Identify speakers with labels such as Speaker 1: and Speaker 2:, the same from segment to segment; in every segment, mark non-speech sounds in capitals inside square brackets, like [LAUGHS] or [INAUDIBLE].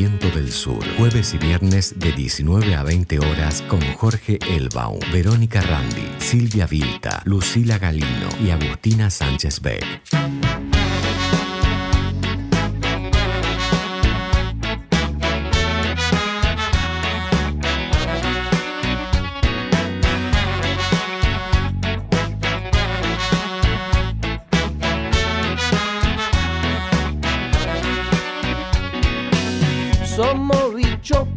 Speaker 1: Viento del Sur. Jueves y viernes de 19 a 20 horas con Jorge Elbaum, Verónica Randi, Silvia Vilta, Lucila Galino y Agustina Sánchez Beck.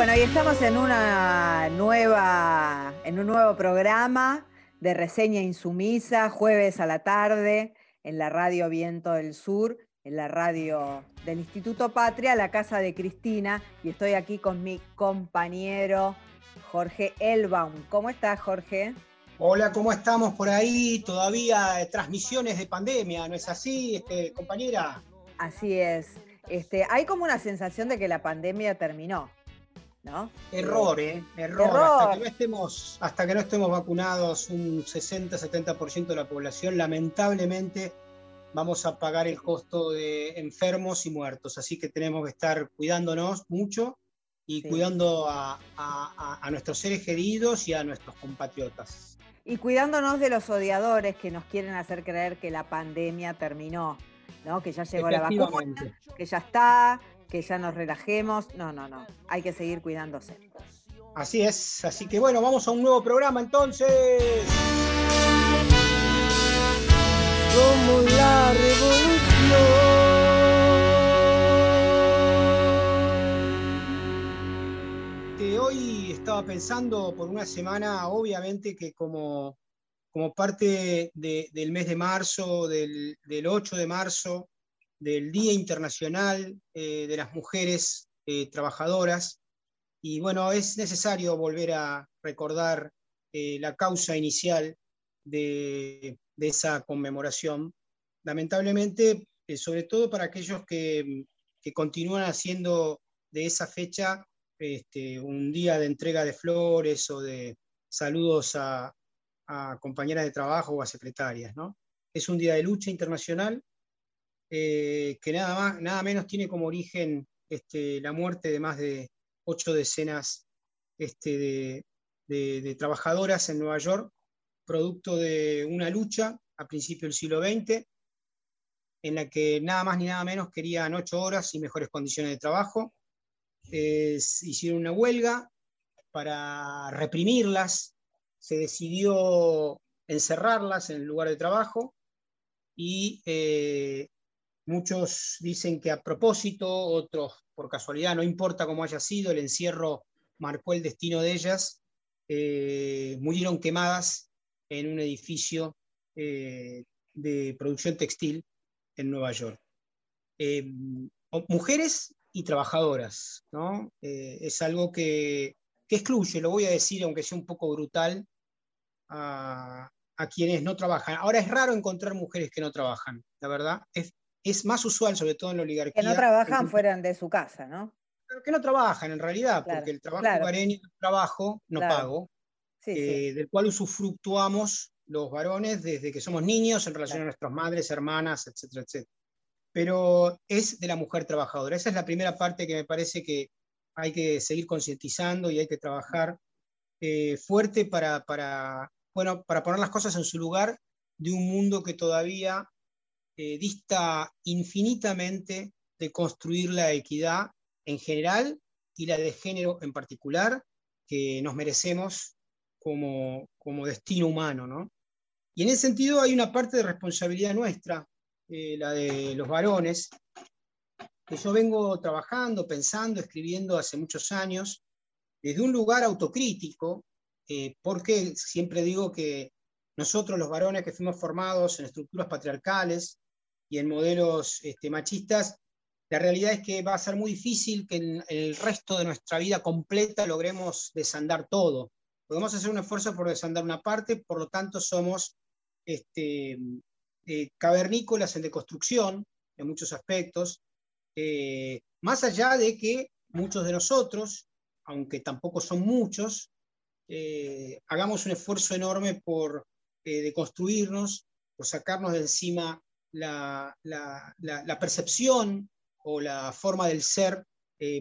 Speaker 2: Bueno, y estamos en una nueva, en un nuevo programa de reseña insumisa, jueves a la tarde, en la radio Viento del Sur, en la radio del Instituto Patria, la casa de Cristina, y estoy aquí con mi compañero Jorge Elbaum. ¿Cómo estás, Jorge?
Speaker 3: Hola, ¿cómo estamos por ahí? Todavía transmisiones de pandemia, ¿no es así, este, compañera?
Speaker 2: Así es. Este, hay como una sensación de que la pandemia terminó, ¿no?
Speaker 3: Error, ¿eh? Error.
Speaker 2: Error.
Speaker 3: Hasta, que no estemos, hasta que no estemos vacunados un 60-70% de la población, lamentablemente vamos a pagar el costo de enfermos y muertos. Así que tenemos que estar cuidándonos mucho y
Speaker 2: Sí.
Speaker 3: cuidando a, a- a- nuestros seres queridos y a nuestros compatriotas.
Speaker 2: Y cuidándonos de los odiadores que nos quieren hacer creer que la pandemia terminó, ¿no? Que ya llegó la vacuna, que ya está, que ya nos relajemos. No, no, no. Hay que seguir cuidándose.
Speaker 3: Así es, así que bueno, vamos a un nuevo programa entonces.
Speaker 4: Somos la revolución.
Speaker 3: Que hoy estaba pensando por una semana, obviamente que como, como parte de- del mes de marzo, del, del 8 de marzo, del Día Internacional eh, de las Mujeres eh, Trabajadoras, y bueno, es necesario volver a recordar eh, la causa inicial de, de esa conmemoración. Lamentablemente, eh, sobre todo para aquellos que, que continúan haciendo de esa fecha este, un día de entrega de flores o de saludos a, a compañeras de trabajo o a secretarias. ¿no? Es un día de lucha internacional eh, que nada, más, nada menos tiene como origen este, la muerte de más de ocho decenas este, de, trabajadoras en Nueva York, producto de una lucha a principios del siglo XX, en la que nada más ni nada menos querían ocho horas y mejores condiciones de trabajo. Eh, hicieron una huelga para reprimirlas, se decidió encerrarlas en el lugar de trabajo y eh, muchos dicen que a propósito, otros por casualidad, no importa cómo haya sido, el encierro marcó el destino de ellas, eh, murieron quemadas en un edificio eh, de producción textil en Nueva York. Eh, mujeres y trabajadoras, ¿no? Es algo que, excluye, lo voy a decir, aunque sea un poco brutal, a, quienes no trabajan. Ahora es raro encontrar mujeres que no trabajan, la verdad. Es más usual, sobre todo en la oligarquía.
Speaker 2: Que no trabajan fuera de su casa, ¿no?
Speaker 3: Que no trabajan en realidad,
Speaker 2: Claro,
Speaker 3: porque el trabajo
Speaker 2: claro.
Speaker 3: hogareño es un trabajo no
Speaker 2: Claro.
Speaker 3: pago,
Speaker 2: Sí, sí.
Speaker 3: eh, del cual usufructuamos los varones desde que somos niños en relación a nuestras madres, hermanas, etcétera, etcétera. Pero es de la mujer trabajadora. Esa es la primera parte que me parece que hay que seguir concientizando y hay que trabajar eh, fuerte para, para, bueno, para poner las cosas en su lugar de un mundo que todavía eh, dista infinitamente de construir la equidad en general y la de género en particular que nos merecemos como, como destino humano. ¿no? Y en ese sentido hay una parte de responsabilidad nuestra, eh, la de los varones, que yo vengo trabajando, pensando, escribiendo hace muchos años, desde un lugar autocrítico, eh, porque siempre digo que nosotros los varones que fuimos formados en estructuras patriarcales, y en modelos este, machistas, la realidad es que va a ser muy difícil que en el resto de nuestra vida completa logremos desandar todo. Podemos hacer un esfuerzo por desandar una parte, por lo tanto somos este, eh, cavernícolas en deconstrucción en muchos aspectos, eh, más allá de que muchos de nosotros, aunque tampoco son muchos, eh, hagamos un esfuerzo enorme por deconstruirnos, por sacarnos de encima la, percepción o la forma del ser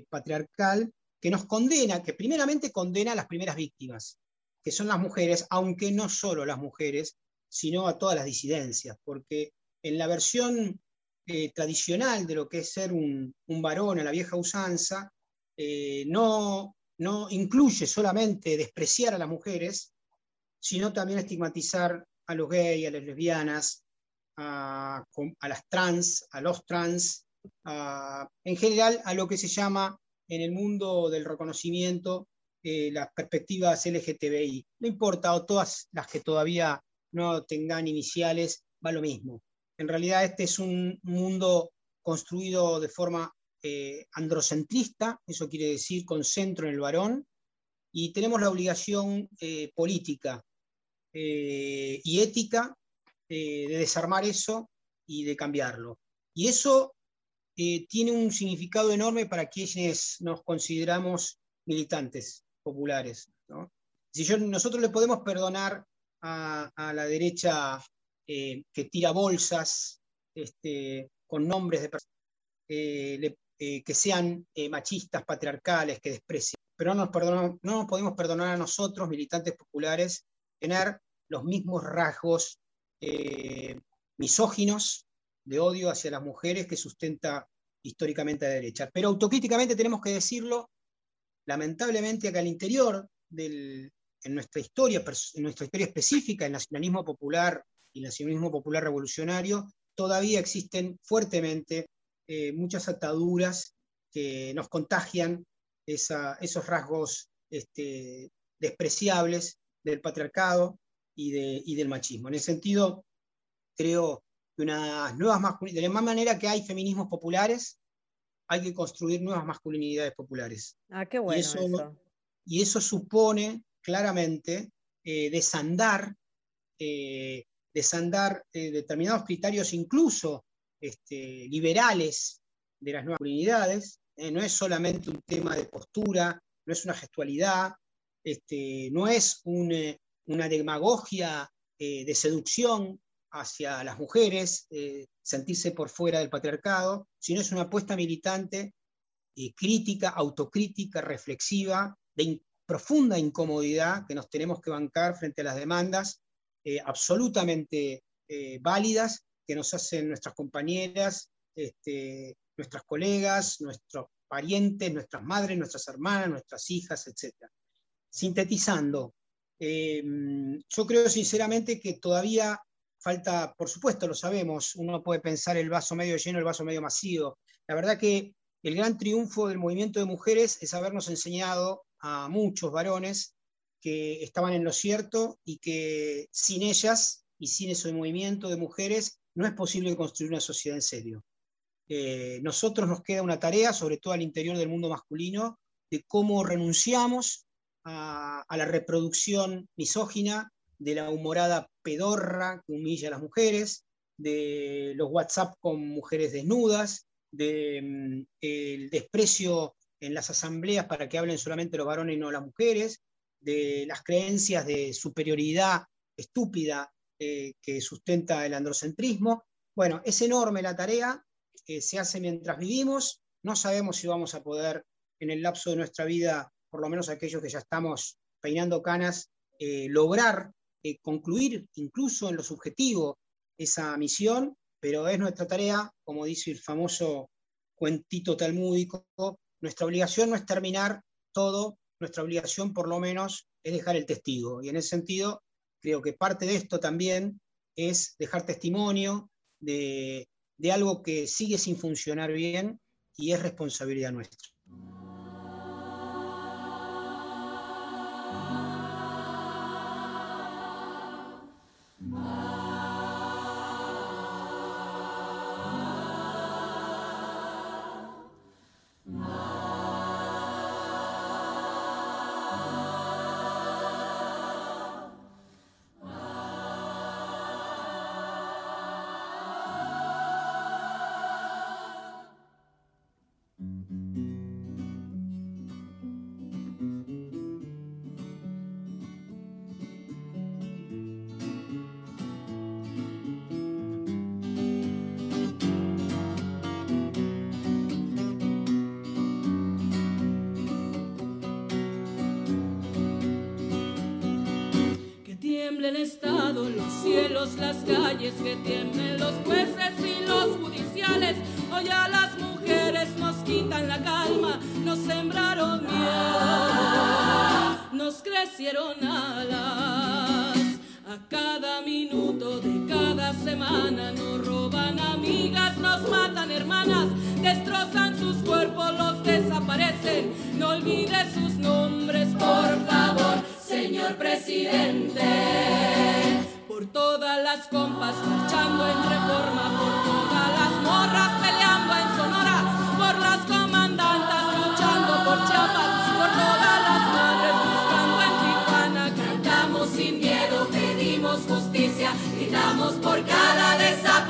Speaker 3: patriarcal que nos condena, que primeramente condena a las primeras víctimas, que son las mujeres, aunque no solo las mujeres, sino a todas las disidencias, porque en la versión eh, tradicional de lo que es ser un, varón a la vieja usanza, eh, no, no incluye solamente despreciar a las mujeres, sino también estigmatizar a los gays, a las lesbianas, a, las trans, a los trans, en general a lo que se llama en el mundo del reconocimiento eh, las perspectivas LGTBI. No importa, o todas las que todavía no tengan iniciales, va lo mismo. En realidad este es un mundo construido de forma eh, androcentrista, eso quiere decir con centro en el varón, y tenemos la obligación eh, política eh, y ética de desarmar eso y de cambiarlo. Y eso tiene un significado enorme para quienes nos consideramos militantes populares. Si yo, nosotros le podemos perdonar a, la derecha eh, que tira bolsas este, con nombres de personas eh, eh, que sean machistas, patriarcales, que desprecien. Pero no nos, no nos podemos perdonar a nosotros, militantes populares, tener los mismos rasgos misóginos de odio hacia las mujeres que sustenta históricamente la derecha. Pero autocríticamente tenemos que decirlo, lamentablemente, que al interior del, en nuestra historia, en nuestra historia específica, el nacionalismo popular y el nacionalismo popular revolucionario, todavía existen fuertemente eh, muchas ataduras que nos contagian esos rasgos este, despreciables del patriarcado y, del machismo. En ese sentido, creo que unas nuevas masculinidades, de la misma manera que hay feminismos populares, hay que construir nuevas masculinidades populares.
Speaker 2: Ah, qué bueno. eso.
Speaker 3: y eso supone claramente eh, desandar, eh, desandar eh, determinados criterios incluso este, liberales de las nuevas comunidades. no es solamente un tema de postura, no es una gestualidad, este, no es una demagogia de seducción hacia las mujeres, sentirse por fuera del patriarcado, sino es una apuesta militante, crítica, autocrítica, reflexiva, de, profunda incomodidad que nos tenemos que bancar frente a las demandas eh, absolutamente eh, válidas que nos hacen nuestras compañeras, este, nuestras colegas, nuestros parientes, nuestras madres, nuestras hermanas, nuestras hijas, etc. Sintetizando, eh, yo creo sinceramente que todavía falta, por supuesto, lo sabemos, uno puede pensar el vaso medio lleno, el vaso medio vacío. La verdad que el gran triunfo del movimiento de mujeres es habernos enseñado a muchos varones que estaban en lo cierto y que sin ellas y sin ese movimiento de mujeres no es posible construir una sociedad en serio. Eh, nosotros nos queda una tarea, sobre todo al interior del mundo masculino, de cómo renunciamos a, la reproducción misógina, de la humorada pedorra que humilla a las mujeres, de los WhatsApp con mujeres desnudas, del de, mm, desprecio en las asambleas para que hablen solamente los varones y no las mujeres, de las creencias de superioridad estúpida eh, que sustenta el androcentrismo. Bueno, es enorme la tarea, que se hace mientras vivimos, no sabemos si vamos a poder en el lapso de nuestra vida, por lo menos aquellos que ya estamos peinando canas, eh, lograr eh, concluir incluso en lo subjetivo esa misión, pero es nuestra tarea, como dice el famoso cuentito talmúdico, nuestra obligación no es terminar todo, nuestra obligación por lo menos es dejar el testigo. Y en ese sentido, creo que parte de esto también es dejar testimonio de, de algo que sigue sin funcionar bien y es responsabilidad nuestra.
Speaker 5: Oh.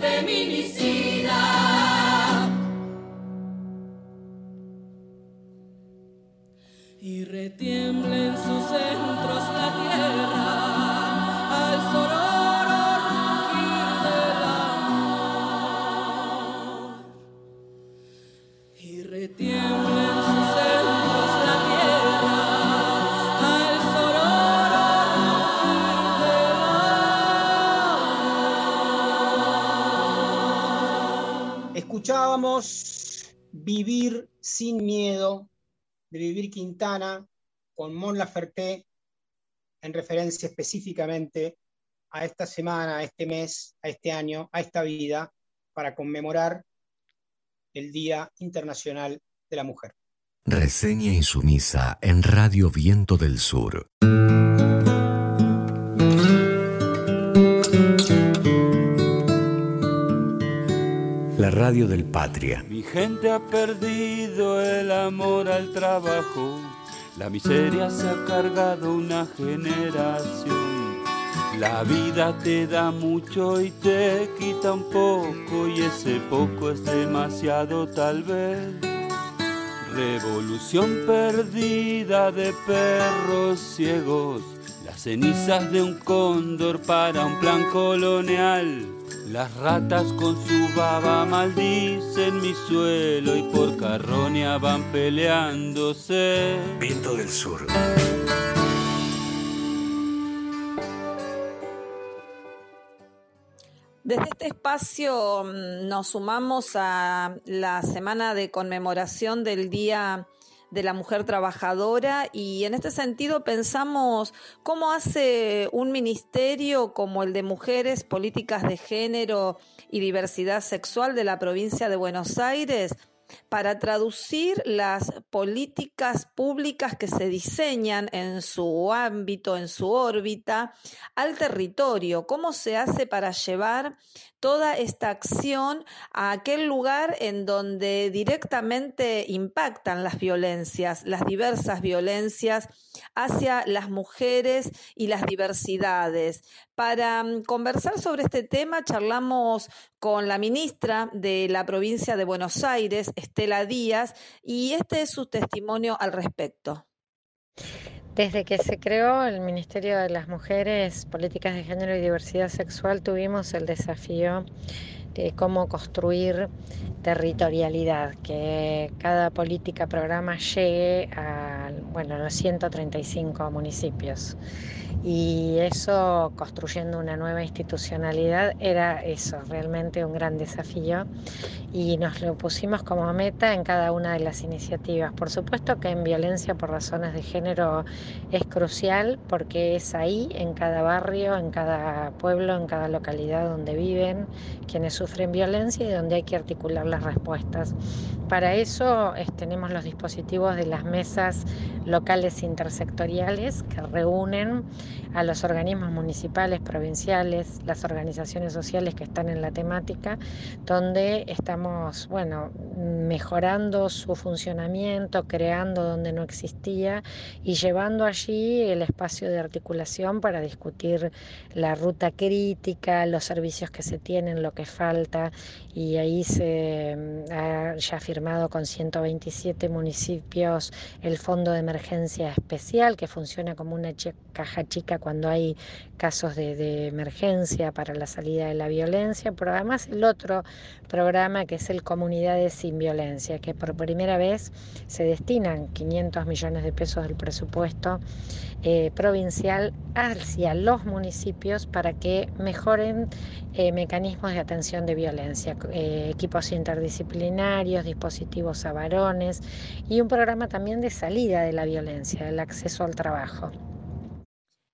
Speaker 5: feminicida. Y retiemble en sus centros la tierra
Speaker 3: Escuchábamos Vivir sin miedo de Vivir Quintana con Mon Laferte en referencia específicamente a esta semana, a este mes, a este año, a esta vida, para conmemorar el Día Internacional de la Mujer.
Speaker 1: Reseña insumisa en Radio Viento del Sur. Radio del Patria.
Speaker 6: Mi gente ha perdido el amor al trabajo, la miseria se ha cargado una generación. La vida te da mucho y te quita un poco y ese poco es demasiado tal vez. Revolución perdida de perros ciegos, las cenizas de un cóndor para un plan colonial. Las ratas con su baba maldicen mi suelo y por carroña van peleándose.
Speaker 1: Viento del Sur.
Speaker 7: Desde este espacio mm, nos sumamos a la semana de conmemoración del Día de la Mujer Trabajadora y en este sentido pensamos cómo hace un ministerio como el de Mujeres, Políticas de Género y Diversidad Sexual de la provincia de Buenos Aires para traducir las políticas públicas que se diseñan en su ámbito, en su órbita, al territorio. ¿Cómo se hace para llevar toda esta acción a aquel lugar en donde directamente impactan las violencias, las diversas violencias hacia las mujeres y las diversidades. Para mm, conversar sobre este tema charlamos con la ministra de la provincia de Buenos Aires, Estela Díaz, y este es su testimonio al respecto.
Speaker 8: Desde que se creó el Ministerio de las Mujeres, Políticas de Género y Diversidad Sexual, tuvimos el desafío de cómo construir territorialidad, que cada política, programa llegue a los 135 municipios y eso, construyendo una nueva institucionalidad, era eso, realmente un gran desafío y nos lo pusimos como meta en cada una de las iniciativas. Por supuesto que en violencia por razones de género es crucial porque es ahí, en cada barrio, en cada pueblo, en cada localidad donde viven quienes sufren violencia y donde hay que articular las respuestas. Para eso tenemos los dispositivos de las mesas locales intersectoriales que reúnen a los organismos municipales, provinciales, las organizaciones sociales que están en la temática, donde estamos, bueno, mejorando su funcionamiento, creando donde no existía y llevando allí el espacio de articulación para discutir la ruta crítica, los servicios que se tienen, lo que falta y ahí se mm, ha ya firmado con 127 municipios el Fondo de Emergencia Especial que funciona como una caja chica cuando hay casos de, emergencia para la salida de la violencia, pero además el otro programa que es el Comunidades sin Violencia, que por primera vez se destinan 500 millones de pesos del presupuesto eh, provincial hacia los municipios para que mejoren eh, mecanismos de atención de violencia, eh, equipos interdisciplinarios, dispositivos a varones y un programa también de salida de la violencia, el acceso al trabajo.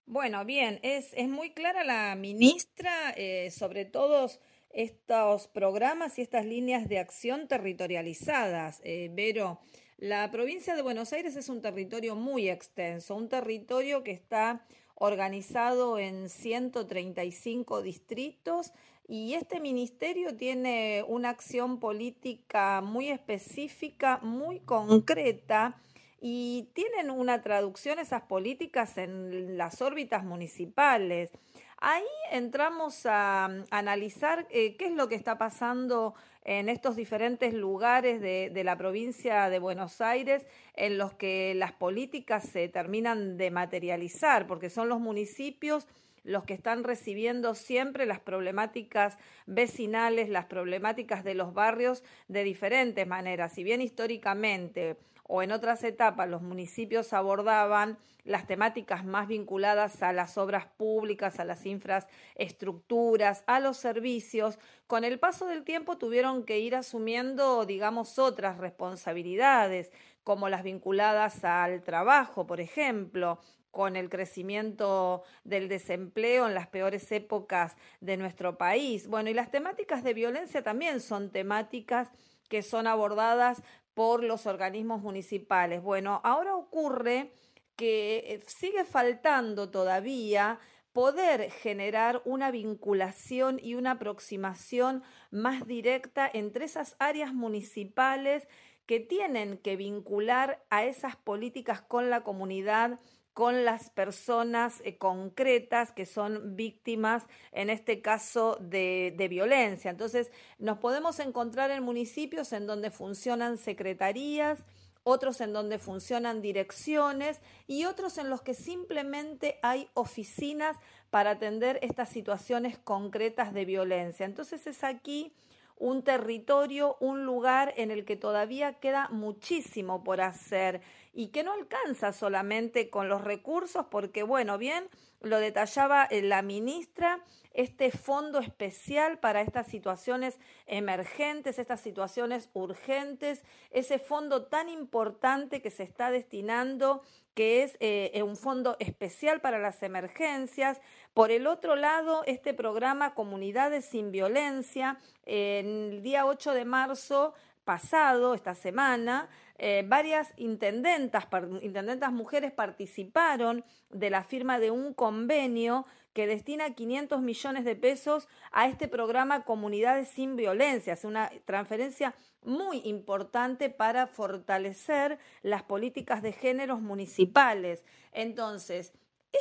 Speaker 7: Bueno, bien, es, es muy clara la ministra eh, sobre todos estos programas y estas líneas de acción territorializadas. Vero, la provincia de Buenos Aires es un territorio muy extenso, un territorio que está organizado en 135 distritos y este ministerio tiene una acción política muy específica, muy concreta y tienen una traducción esas políticas en las órbitas municipales. Ahí entramos a, analizar eh, qué es lo que está pasando en estos diferentes lugares de, de, la provincia de Buenos Aires en los que las políticas se terminan de materializar, porque son los municipios los que están recibiendo siempre las problemáticas vecinales, las problemáticas de los barrios de diferentes maneras. Si bien históricamente o en otras etapas los municipios abordaban las temáticas más vinculadas a las obras públicas, a las infraestructuras, a los servicios, con el paso del tiempo tuvieron que ir asumiendo, digamos, otras responsabilidades, como las vinculadas al trabajo, por ejemplo, con el crecimiento del desempleo en las peores épocas de nuestro país. Bueno, y las temáticas de violencia también son temáticas que son abordadas por los organismos municipales. Bueno, ahora ocurre que eh, sigue faltando todavía poder generar una vinculación y una aproximación más directa entre esas áreas municipales que tienen que vincular a esas políticas con la comunidad con las personas eh, concretas que son víctimas, en este caso, de, de, violencia. Entonces, nos podemos encontrar en municipios en donde funcionan secretarías, otros en donde funcionan direcciones y otros en los que simplemente hay oficinas para atender estas situaciones concretas de violencia. Entonces, es aquí un territorio, un lugar en el que todavía queda muchísimo por hacer y que no alcanza solamente con los recursos, porque bueno, bien, lo detallaba eh, la ministra, este fondo especial para estas situaciones emergentes, estas situaciones urgentes, ese fondo tan importante que se está destinando, que es eh, un fondo especial para las emergencias. Por el otro lado, este programa Comunidades sin Violencia, el día 8 de marzo pasado, esta semana, eh, varias intendentas, intendentas mujeres participaron de la firma de un convenio que destina 500 millones de pesos a este programa Comunidades sin Violencia. Es una transferencia muy importante para fortalecer las políticas de géneros municipales. Entonces,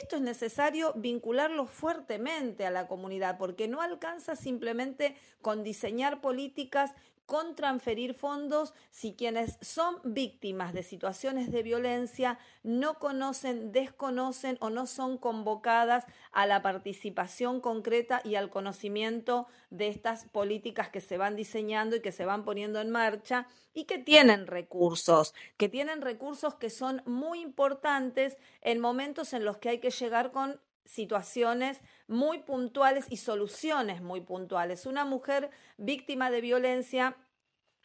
Speaker 7: esto es necesario vincularlo fuertemente a la comunidad, porque no alcanza simplemente con diseñar políticas con transferir fondos si quienes son víctimas de situaciones de violencia no conocen, desconocen o no son convocadas a la participación concreta y al conocimiento de estas políticas que se van diseñando y que se van poniendo en marcha y que tienen recursos, que tienen recursos que son muy importantes en momentos en los que hay que llegar con situaciones muy puntuales y soluciones muy puntuales. Una mujer víctima de violencia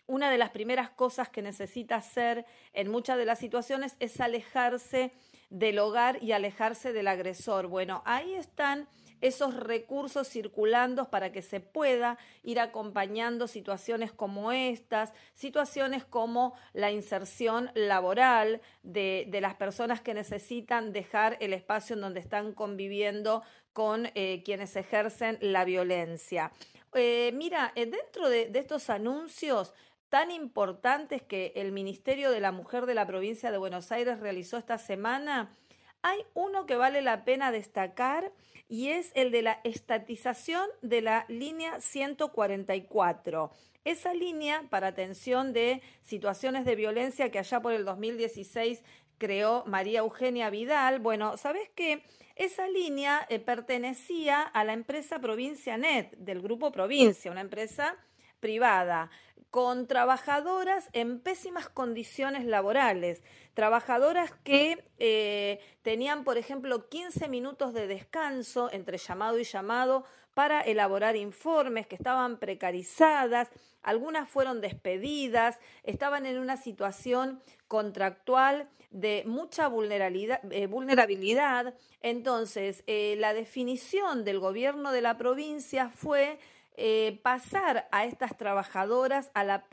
Speaker 7: una de las primeras cosas que necesita hacer en muchas de las situaciones es alejarse del hogar y alejarse del agresor. Bueno, ahí están esos recursos circulando para que se pueda ir acompañando situaciones como estas, situaciones como la inserción laboral de, de las personas que necesitan dejar el espacio en donde están conviviendo con eh, quienes ejercen la violencia. Eh, mira, eh, dentro de, de estos anuncios tan importantes que el Ministerio de la Mujer de la provincia de Buenos Aires realizó esta semana, hay uno que vale la pena destacar y es el de la estatización de la línea 144. Esa línea para atención de situaciones de violencia que allá por el 2016 creó María Eugenia Vidal. Bueno, ¿sabes qué? Esa línea eh, pertenecía a la empresa Provincia Net, del grupo Provincia, una empresa privada con trabajadoras en pésimas condiciones laborales, trabajadoras que eh, tenían, por ejemplo, 15 minutos de descanso entre llamado y llamado para elaborar informes, que estaban precarizadas, algunas fueron despedidas, estaban en una situación contractual de mucha vulnerabilidad. Eh, vulnerabilidad. Entonces, eh, la definición del gobierno de la provincia fue eh, pasar a estas trabajadoras a la,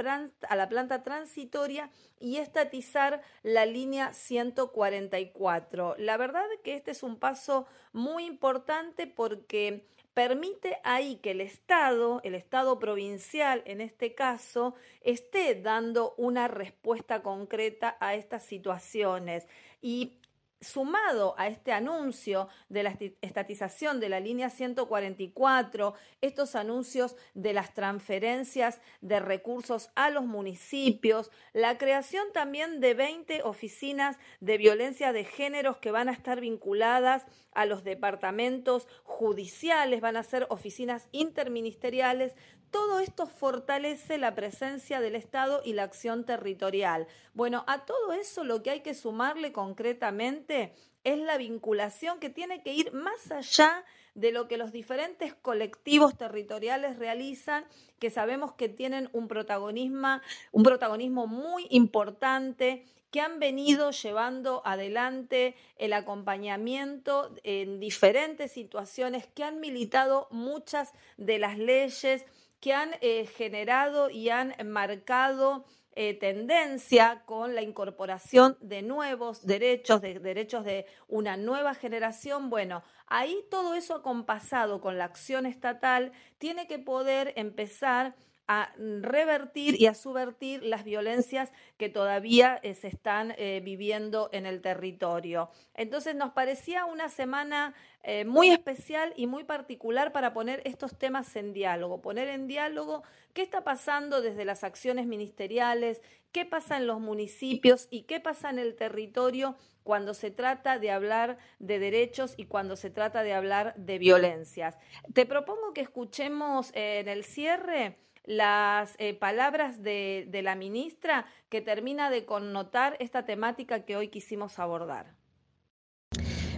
Speaker 7: a la planta transitoria y estatizar la línea 144. La verdad que este es un paso muy importante porque permite ahí que el Estado, el Estado provincial en este caso, esté dando una respuesta concreta a estas situaciones. Y sumado a este anuncio de la estatización de la línea 144, estos anuncios de las transferencias de recursos a los municipios, la creación también de 20 oficinas de violencia de géneros que van a estar vinculadas a los departamentos judiciales, van a ser oficinas interministeriales todo esto fortalece la presencia del Estado y la acción territorial. Bueno, a todo eso lo que hay que sumarle concretamente es la vinculación que tiene que ir más allá de lo que los diferentes colectivos territoriales realizan, que sabemos que tienen un protagonismo, un protagonismo muy importante, que han venido llevando adelante el acompañamiento en diferentes situaciones, que han militado muchas de las leyes que han eh, generado y han marcado eh, tendencia con la incorporación de nuevos derechos, de derechos de una nueva generación. Bueno, ahí todo eso acompasado con la acción estatal tiene que poder empezar a revertir y a subvertir las violencias que todavía eh, se están eh, viviendo en el territorio. Entonces nos parecía una semana eh, muy especial y muy particular para poner estos temas en diálogo, poner en diálogo qué está pasando desde las acciones ministeriales, qué pasa en los municipios y qué pasa en el territorio cuando se trata de hablar de derechos y cuando se trata de hablar de violencias. Te propongo que escuchemos en el cierre las eh, palabras de, la ministra que termina de connotar esta temática que hoy quisimos abordar.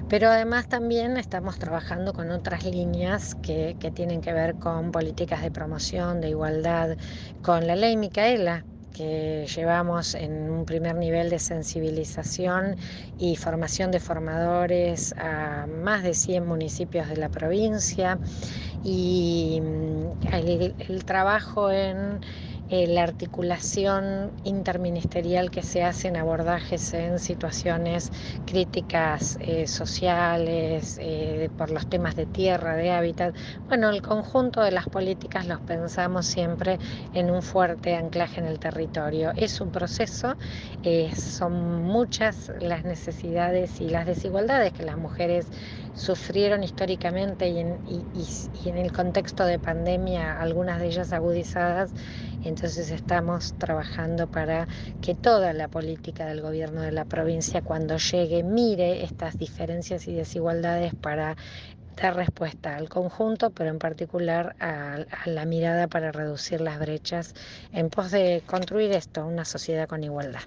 Speaker 8: Pero además también estamos trabajando con otras líneas que, tienen que ver con políticas de promoción, de igualdad, con la ley Micaela, que llevamos en un primer nivel de sensibilización y formación de formadores a más de 100 municipios de la provincia. Y mm, el, el trabajo en eh, la articulación interministerial que se hace en abordajes en situaciones críticas eh, sociales, eh, por los temas de tierra, de hábitat. Bueno, el conjunto de las políticas los pensamos siempre en un fuerte anclaje en el territorio. Es un proceso, son muchas las necesidades y las desigualdades que las mujeres sufrieron históricamente y en, el contexto de pandemia, algunas de ellas agudizadas, entonces estamos trabajando para que toda la política del gobierno de la provincia cuando llegue mire estas diferencias y desigualdades para dar respuesta al conjunto, pero en particular a, la mirada para reducir las brechas en pos de construir esto, una sociedad con igualdad.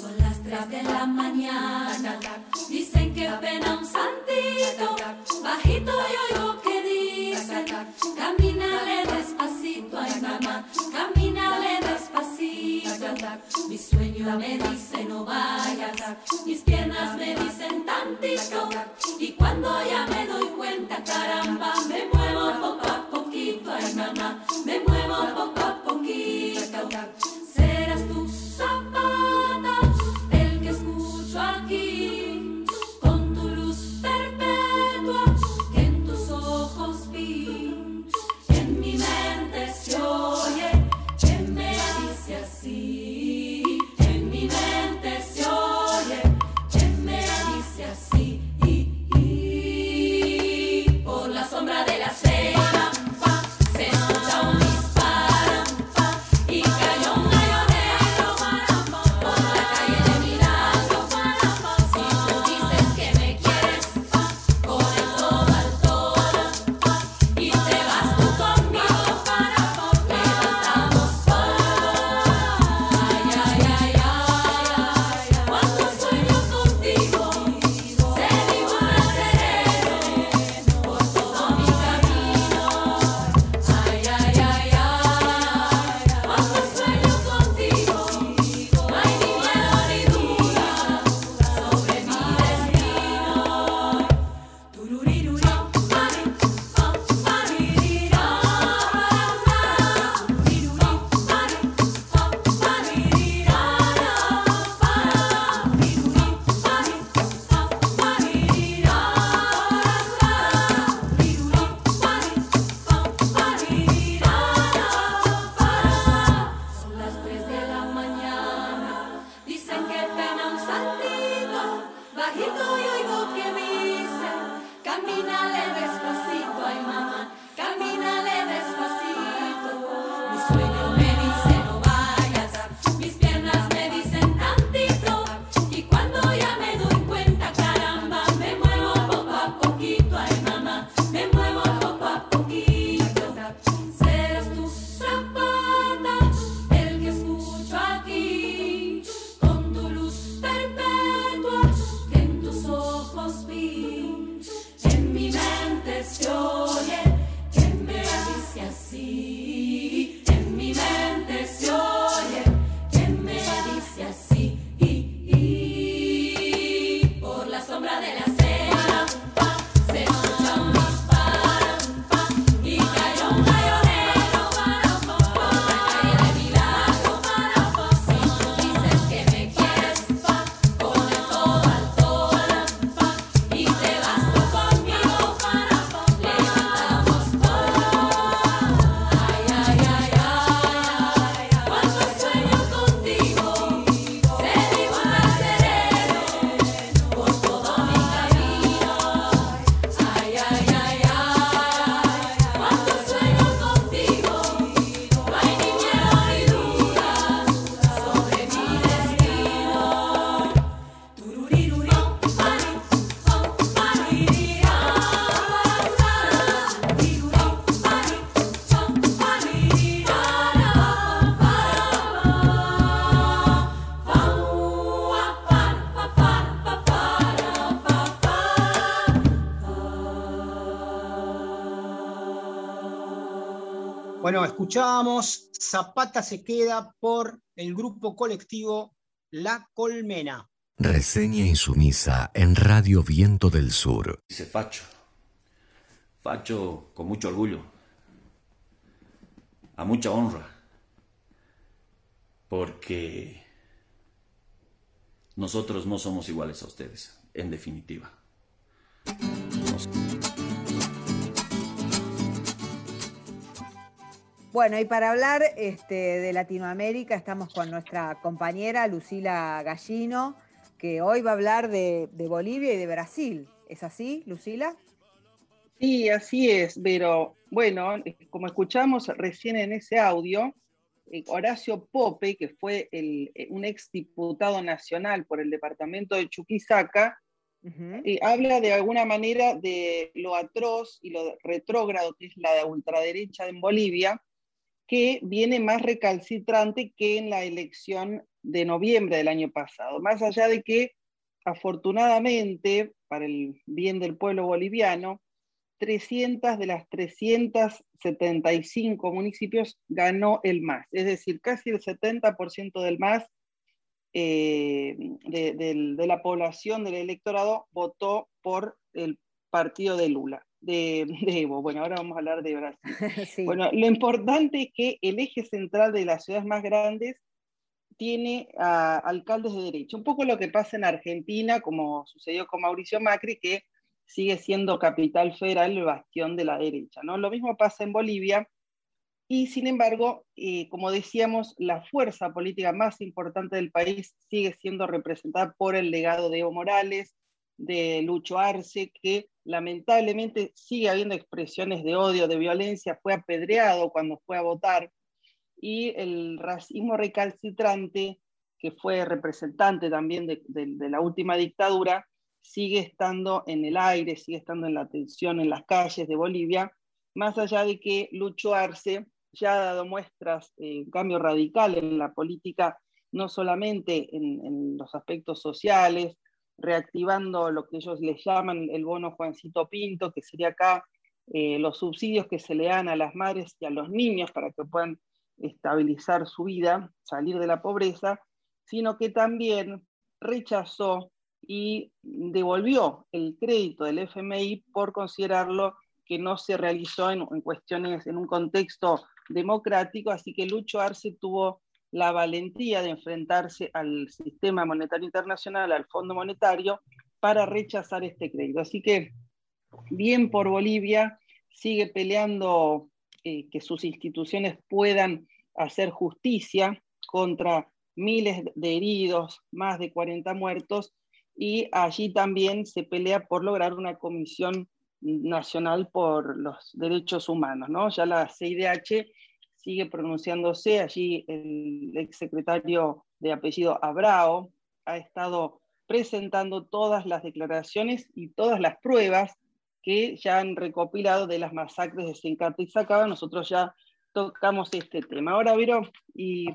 Speaker 9: Son las 3 de la mañana. Dicen que pena un santito. Bajito y oigo que dicen. Camínale despacito, ay mamá. Camínale despacito. Mi sueño me dice no vayas. Mis piernas me dicen tantito. Y cuando ya me doy cuenta, caramba, me muevo poco a poquito, ay
Speaker 3: escuchábamos Zapata se queda por el grupo colectivo La Colmena.
Speaker 1: Reseña insumisa en Radio Viento del Sur.
Speaker 10: Dice Facho. Facho con mucho orgullo. A mucha honra. Porque nosotros no somos iguales a ustedes, en definitiva. Nos-
Speaker 2: Bueno, y para hablar este, de Latinoamérica estamos con nuestra compañera Lucila Gallino, que hoy va a hablar de, de Bolivia y de Brasil. ¿Es así, Lucila?
Speaker 11: Sí, así es, pero bueno, como escuchamos recién en ese audio, eh, Horacio Pope, que fue el, eh, un exdiputado nacional por el departamento de Chuquisaca, eh, habla de alguna manera de lo atroz y lo retrógrado que es la de ultraderecha en Bolivia, que viene más recalcitrante que en la elección de noviembre del año pasado. Más allá de que, afortunadamente, para el bien del pueblo boliviano, 300 de las 375 municipios ganó el MAS, es decir, casi el 70% del MAS eh, de, la población del electorado votó por el partido de Lula, de, Evo. Bueno, ahora vamos a hablar de Brasil. [LAUGHS] Bueno, lo importante es que el eje central de las ciudades más grandes tiene alcaldes de derecha. Un poco lo que pasa en Argentina, como sucedió con Mauricio Macri, que sigue siendo capital federal el bastión de la derecha. ¿no? Lo mismo pasa en Bolivia y sin embargo, eh, como decíamos, la fuerza política más importante del país sigue siendo representada por el legado de Evo Morales, de Lucho Arce, que lamentablemente sigue habiendo expresiones de odio, de violencia, fue apedreado cuando fue a votar, y el racismo recalcitrante, que fue representante también de la última dictadura, sigue estando en el aire, sigue estando en la atención en las calles de Bolivia, más allá de que Lucho Arce ya ha dado muestras de un cambio radical en la política, no solamente en, los aspectos sociales, reactivando lo que ellos les llaman el bono Juancito Pinto, que sería acá eh, los subsidios que se le dan a las madres y a los niños para que puedan estabilizar su vida, salir de la pobreza, sino que también rechazó y devolvió el crédito del FMI por considerarlo que no se realizó en, cuestiones, en un contexto democrático, así que Lucho Arce tuvo la valentía de enfrentarse al sistema monetario internacional, al Fondo Monetario, para rechazar este crédito. Así que bien por Bolivia, sigue peleando eh, que sus instituciones puedan hacer justicia contra miles de heridos, más de 40 muertos, y allí también se pelea por lograr una comisión nacional por los derechos humanos. ¿no? Ya la CIDH sigue pronunciándose, allí el exsecretario de apellido Abrao ha estado presentando todas las declaraciones y todas las pruebas que ya han recopilado de las masacres de Sencata y Sacaba. Nosotros ya tocamos este tema. Ahora, Vero y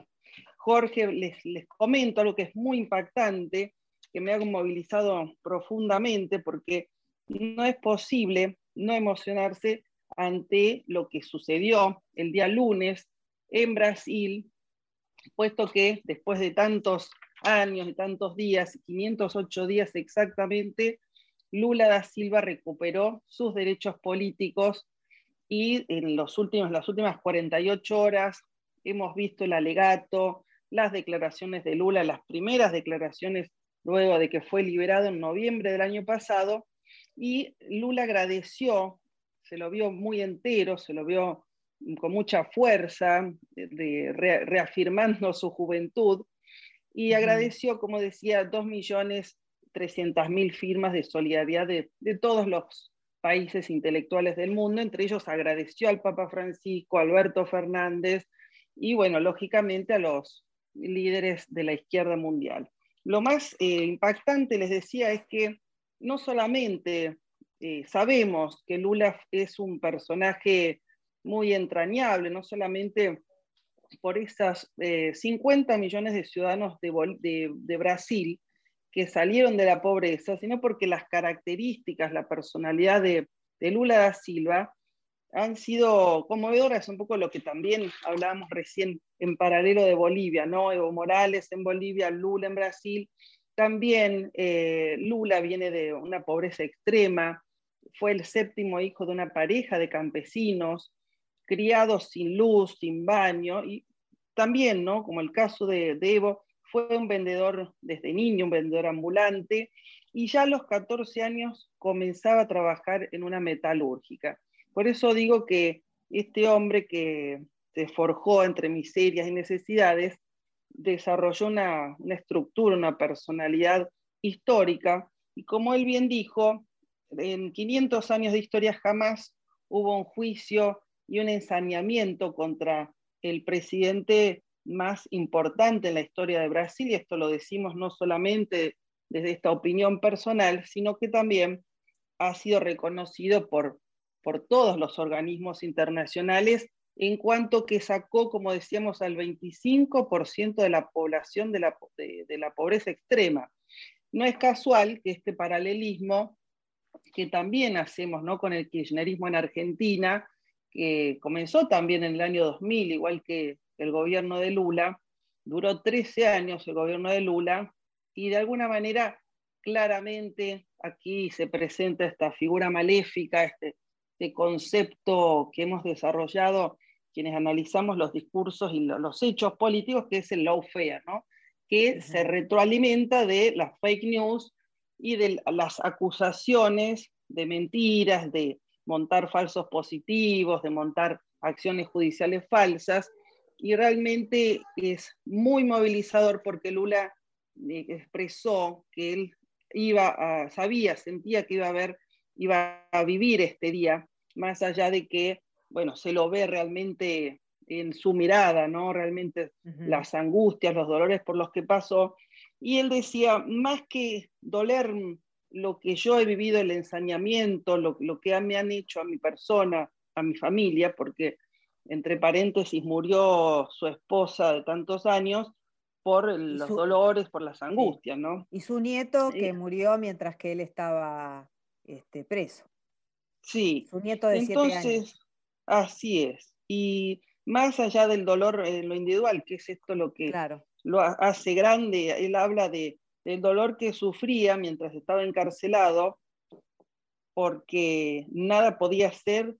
Speaker 11: Jorge, les, les comento algo que es muy impactante que me ha movilizado profundamente porque no es posible no emocionarse ante lo que sucedió el día lunes en Brasil, puesto que después de tantos años, y tantos días, 508 días exactamente, Lula da Silva recuperó sus derechos políticos y en los últimos, las últimas 48 horas hemos visto el alegato, las declaraciones de Lula, las primeras declaraciones luego de que fue liberado en noviembre del año pasado, y Lula agradeció, se lo vio muy entero, se lo vio con mucha fuerza, reafirmando su juventud, y agradeció, como decía, 2.300.000 firmas de solidaridad de, de todos los países intelectuales del mundo, entre ellos agradeció al Papa Francisco, Alberto Fernández y, bueno, lógicamente a los líderes de la izquierda mundial. Lo más eh, impactante, les decía, es que no solamente eh, sabemos que Lula es un personaje muy entrañable, no solamente por esas 50 eh, millones de ciudadanos de, Brasil que salieron de la pobreza, sino porque las características, la personalidad de, Lula da Silva han sido conmovedoras, un poco lo que también hablábamos recién en paralelo de Bolivia, ¿no? Evo Morales en Bolivia, Lula en Brasil. También eh, Lula viene de una pobreza extrema, fue el séptimo hijo de una pareja de campesinos, criados sin luz, sin baño, y también, ¿no? Como el caso de, de Evo, fue un vendedor desde niño, un vendedor ambulante, y ya a los 14 años comenzaba a trabajar en una metalúrgica. Por eso digo que este hombre que se forjó entre miserias y necesidades, desarrolló una, una estructura, una personalidad histórica, y como él bien dijo, en 500 años de historia jamás hubo un juicio y un ensañamiento contra el presidente más importante en la historia de Brasil, y esto lo decimos no solamente desde esta opinión personal, sino que también ha sido reconocido por, por todos los organismos internacionales en cuanto que sacó, como decíamos, al 25% de la población de la, de la pobreza extrema. No es casual que este paralelismo que también hacemos ¿no? con el kirchnerismo en Argentina, que comenzó también en el año 2000, igual que el gobierno de Lula, duró 13 años el gobierno de Lula, y de alguna manera claramente aquí se presenta esta figura maléfica, este, este concepto que hemos desarrollado quienes analizamos los discursos y los hechos políticos, que es el lawfare, ¿no? que se retroalimenta de las fake news y de las acusaciones de mentiras, de montar falsos positivos, de montar acciones judiciales falsas, y realmente es muy movilizador porque Lula eh, expresó que él iba a, sabía, sentía que iba a ver, iba a vivir este día, más allá de que, bueno, se lo ve realmente en su mirada, ¿no? Realmente las angustias, los dolores por los que pasó. Y él decía, más que doler lo que yo he vivido, el ensañamiento, lo, lo que me han hecho a mi persona, a mi familia, porque entre paréntesis murió su esposa de tantos años, por los dolores, por las angustias, ¿no?
Speaker 2: Y su nieto que murió mientras que él estaba este, preso.
Speaker 11: Sí.
Speaker 2: Su nieto de siete años.
Speaker 11: Así es. Y más allá del dolor en lo individual, que es esto lo que lo hace grande, él habla de, del dolor que sufría mientras estaba encarcelado, porque nada podía hacer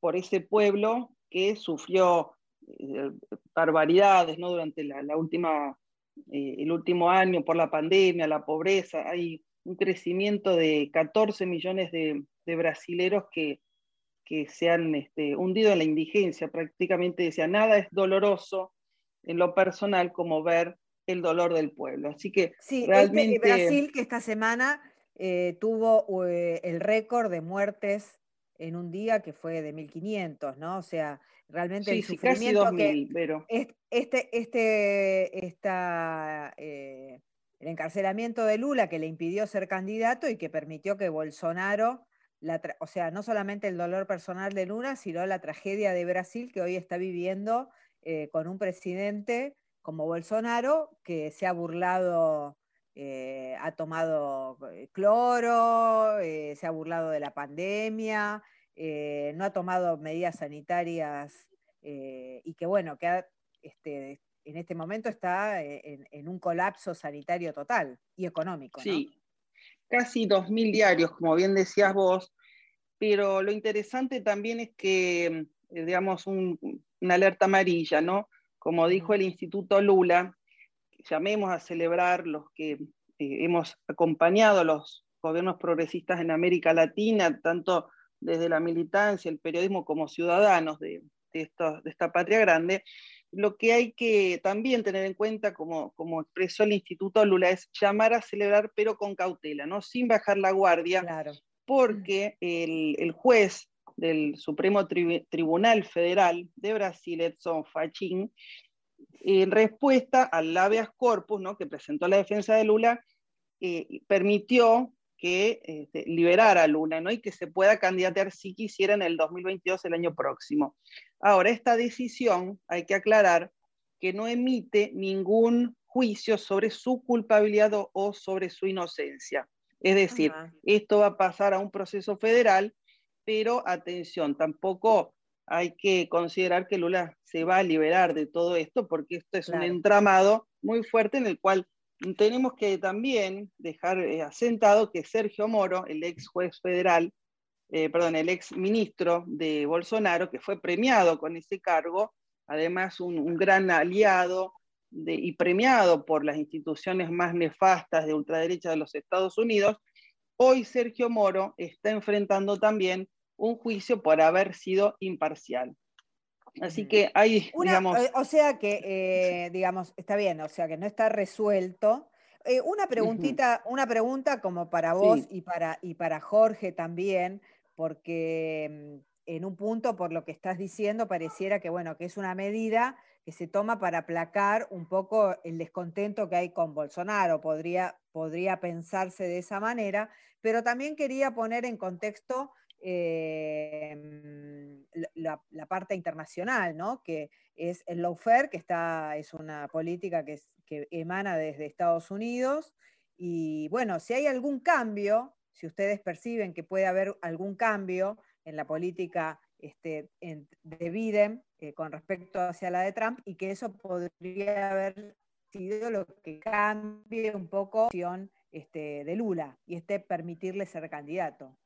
Speaker 11: por ese pueblo que sufrió eh, barbaridades ¿no? durante la, última, eh, el último año por la pandemia, la pobreza. Hay un crecimiento de 14 millones de, de brasileros que que se han este, hundido en la indigencia, prácticamente decía, nada es doloroso en lo personal como ver el dolor del pueblo. Así que
Speaker 2: sí, este, realmente... Brasil que esta semana eh, tuvo eh, el récord de muertes en un día que fue de 1500, ¿no? O sea, realmente el sufrimiento
Speaker 11: casi 2000, pero...
Speaker 2: este, este, esta, eh, el encarcelamiento de Lula que le impidió ser candidato y que permitió que Bolsonaro o sea, no solamente el dolor personal de Luna, sino la tragedia de Brasil que hoy está viviendo eh, con un presidente como Bolsonaro que se ha burlado, eh, ha tomado eh, cloro, se ha burlado de la pandemia, no ha tomado medidas sanitarias y que bueno, que este, en este momento está en, un colapso sanitario total y económico.
Speaker 11: Sí, casi 2.000 diarios, como bien decías vos, pero lo interesante también es que, digamos, una alerta amarilla, ¿no? Como dijo el Instituto Lula, llamemos a celebrar los que eh, hemos acompañado a los gobiernos progresistas en América Latina, tanto desde la militancia, el periodismo, como ciudadanos de, de, de esta patria grande, lo que hay que también tener en cuenta, como, como expresó el Instituto Lula, es llamar a celebrar, pero con cautela, ¿no? sin bajar la guardia, porque el, juez del Supremo Tribunal Federal de Brasil, Edson Fachin, en respuesta al habeas corpus ¿no? que presentó la defensa de Lula, eh, permitió que este, liberara a Luna ¿no? y que se pueda candidatear si quisiera en el 2022, el año próximo. Ahora, esta decisión, hay que aclarar, que no emite ningún juicio sobre su culpabilidad o, sobre su inocencia. Es decir, esto va a pasar a un proceso federal, pero atención, tampoco hay que considerar que Lula se va a liberar de todo esto, porque esto es un entramado muy fuerte en el cual tenemos que también dejar eh, asentado que Sergio Moro, el ex juez federal, eh, perdón, el ex ministro de Bolsonaro, que fue premiado con ese cargo, además un, gran aliado y premiado por las instituciones más nefastas de ultraderecha de los Estados Unidos, hoy Sergio Moro está enfrentando también un juicio por haber sido imparcial. Así que hay, digamos...
Speaker 2: O sea que, eh, digamos, está bien, o sea que no está resuelto. Eh, una preguntita, una pregunta como para vos y, para, y para Jorge también, porque mm, en un punto, por lo que estás diciendo, pareciera que, bueno, que es una medida que se toma para aplacar un poco el descontento que hay con Bolsonaro, podría, podría pensarse de esa manera, pero también quería poner en contexto em, la, parte internacional, ¿no? que es el lawfare, que está, es una política que, emana desde Estados Unidos, y bueno, si hay algún cambio, si ustedes perciben que puede haber algún cambio en la política este, de Biden eh, con respecto hacia la de Trump y que eso podría haber sido lo que cambie un poco la este, de Lula y este permitirle ser candidato.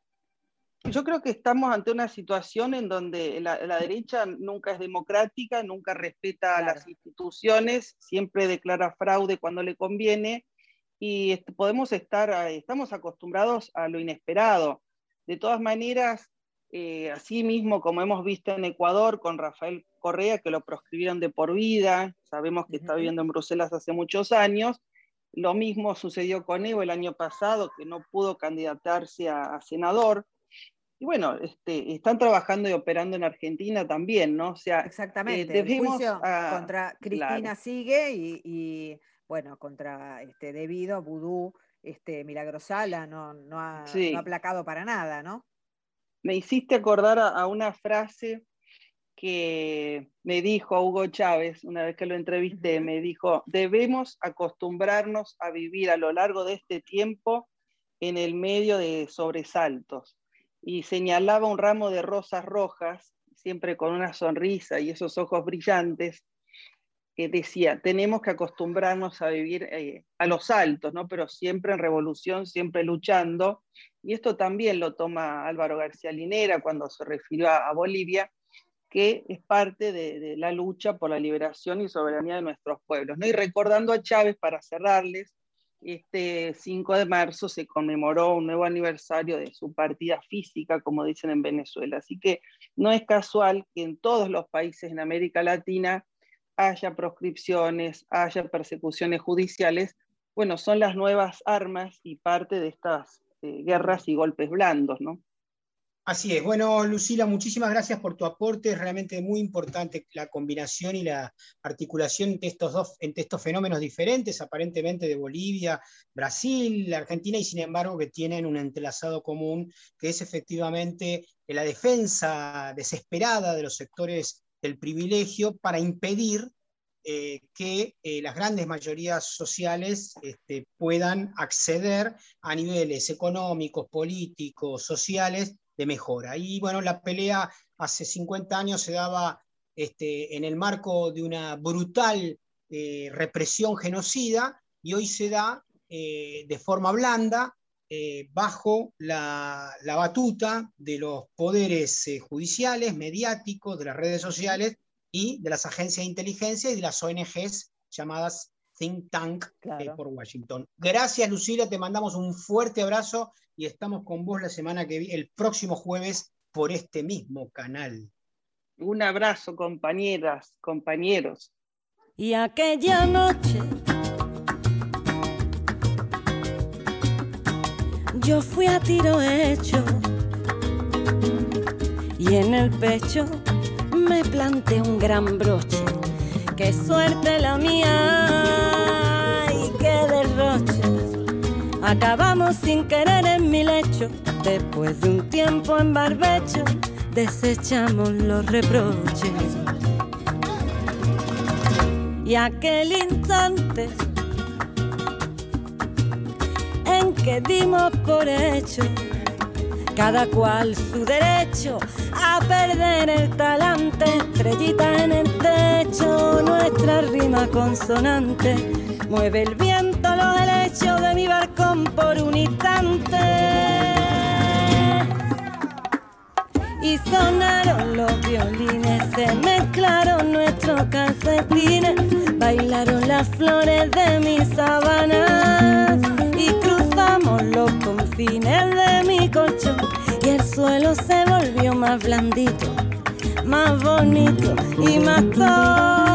Speaker 11: Yo creo que estamos ante una situación en donde la, derecha nunca es democrática, nunca respeta a las instituciones, siempre declara fraude cuando le conviene y podemos estar, estamos acostumbrados a lo inesperado. De todas maneras, eh, así mismo, como hemos visto en Ecuador con Rafael Correa, que lo proscribieron de por vida, sabemos que está viviendo en Bruselas hace muchos años. Lo mismo sucedió con Evo el año pasado, que no pudo candidatarse a, senador. Y bueno, este, están trabajando y operando en Argentina también, ¿no? O sea,
Speaker 2: eh, Exactamente, el juicio contra Cristina sigue y, bueno, contra este, Debido, Vudú, este, Milagrosala no, no, ha, no ha aplacado para nada, ¿no?
Speaker 11: me hiciste acordar a, una frase que me dijo Hugo Chávez una vez que lo entrevisté, me dijo, debemos acostumbrarnos a vivir a lo largo de este tiempo en el medio de sobresaltos. Y señalaba un ramo de rosas rojas, siempre con una sonrisa y esos ojos brillantes, que decía, tenemos que acostumbrarnos a vivir eh, a los saltos, ¿no? pero siempre en revolución, siempre luchando, y esto también lo toma Álvaro García Linera cuando se refirió a, Bolivia, que es parte de, la lucha por la liberación y soberanía de nuestros pueblos. ¿no? Y recordando a Chávez, para cerrarles, este 5 de marzo se conmemoró un nuevo aniversario de su partida física, como dicen en Venezuela. Así que no es casual que en todos los países en América Latina haya proscripciones, haya persecuciones judiciales. Bueno, son las nuevas armas y parte de estas este, guerras y golpes blandos, ¿no?
Speaker 3: Así es. Bueno, Lucila, muchísimas gracias por tu aporte. Es realmente muy importante la combinación y la articulación entre estos dos, entre estos fenómenos diferentes, aparentemente de Bolivia, Brasil, Argentina, y sin embargo que tienen un entrelazado común, que es efectivamente la defensa desesperada de los sectores del privilegio para impedir eh, que eh, las grandes mayorías sociales este, puedan acceder a niveles económicos, políticos, sociales de mejora. Y bueno, la pelea hace 50 años se daba este, en el marco de una brutal eh, represión genocida y hoy se da de forma blanda bajo la, la, batuta de los poderes judiciales, mediáticos, de las redes sociales y de las agencias de inteligencia y de las ONGs llamadas Think Tank eh, por Washington. Gracias, Lucila, te mandamos un fuerte abrazo y estamos con vos la semana que viene, el próximo jueves, por este mismo canal.
Speaker 11: Un abrazo, compañeras, compañeros.
Speaker 12: Y aquella noche yo fui a tiro hecho y en el pecho me planté un gran broche. Qué suerte la mía Acabamos sin querer en mi lecho. Después de un tiempo en barbecho, desechamos los reproches. Y aquel instante en que dimos por hecho cada cual su derecho a perder el talante, estrellita en el techo, nuestra rima consonante, mueve el viento por un instante. Y sonaron los violines, se mezclaron nuestros calcetines, bailaron las flores de mi sabana y cruzamos los confines de mi colchón y el suelo se volvió más blandito más bonito y más todo.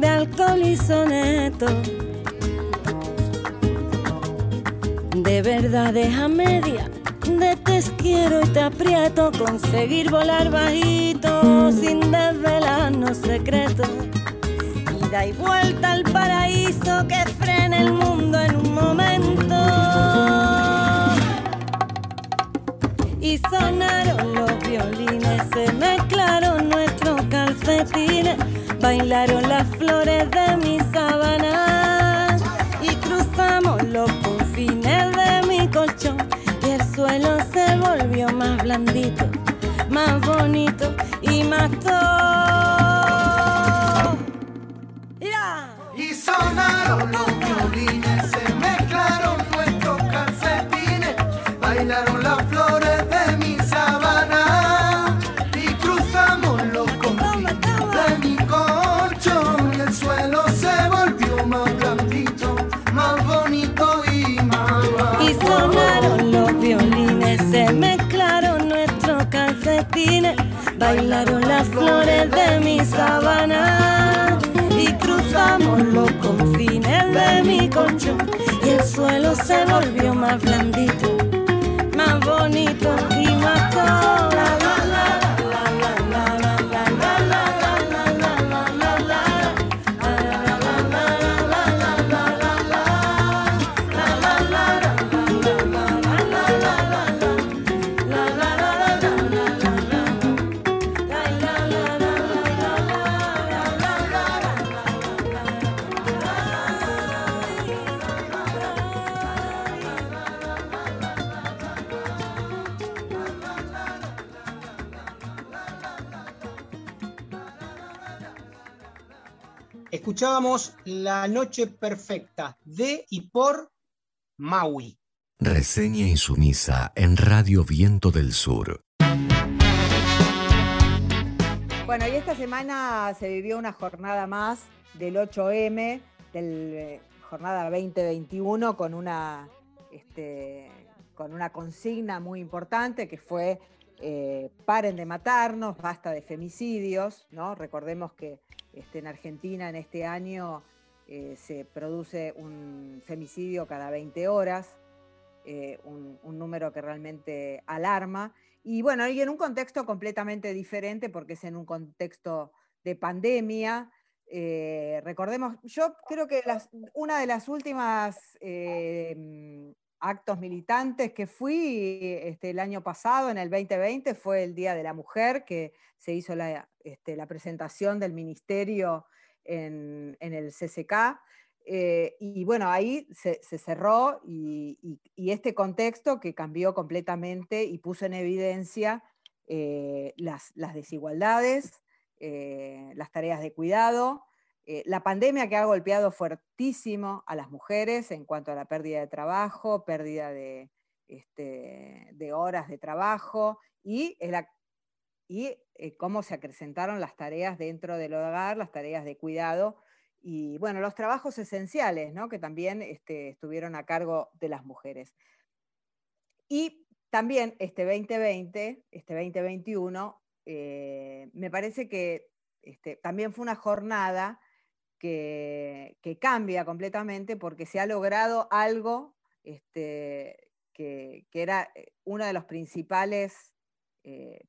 Speaker 12: De alcohol y soneto, de verdades a media, de te quiero y te aprieto, conseguir volar bajito sin desvelarnos secretos. Ida y vuelta al paraíso que frena el mundo en un momento. Y sonaron los violines, se mezclaron nuestros calcetines, bailaron las flores de mi sábana. Y cruzamos los confines de mi colchón. Y el suelo se volvió más blandito, más bonito y más todo.
Speaker 4: Y sonaron los violines, bailaron las flores de mi sabana y cruzamos los confines de mi colchón y el suelo se volvió más blandito, más bonito
Speaker 3: Escuchábamos La Noche Perfecta de y por Maui.
Speaker 1: Reseña insumisa en Radio Viento del Sur.
Speaker 2: Bueno, y esta semana se vivió una jornada más del 8M, del eh, jornada 2021, con una, este, con una consigna muy importante que fue eh, paren de matarnos, basta de femicidios, ¿no? Recordemos que este, en Argentina en este año eh, se produce un femicidio cada 20 horas, eh, un, número que realmente alarma. Y bueno, y en un contexto completamente diferente, porque es en un contexto de pandemia. Recordemos, yo creo que una de las últimas actos militantes que fui este, el año pasado, en el 2020, fue el Día de la Mujer, que se hizo la, este, presentación del ministerio en, el CCK. Eh, y bueno, ahí se, cerró y, este contexto que cambió completamente y puso en evidencia eh, las, las desigualdades, eh, las tareas de cuidado, eh, la pandemia que ha golpeado fuertísimo a las mujeres en cuanto a la pérdida de trabajo, pérdida de, este, horas de trabajo y eh, cómo se acrecentaron las tareas dentro del hogar, las tareas de cuidado y bueno, los trabajos esenciales, ¿no? que también este, estuvieron a cargo de las mujeres. Y también este 2020, este 2021, eh, me parece que este, también fue una jornada que, cambia completamente porque se ha logrado algo este, que, que era eh, uno de los principales eh,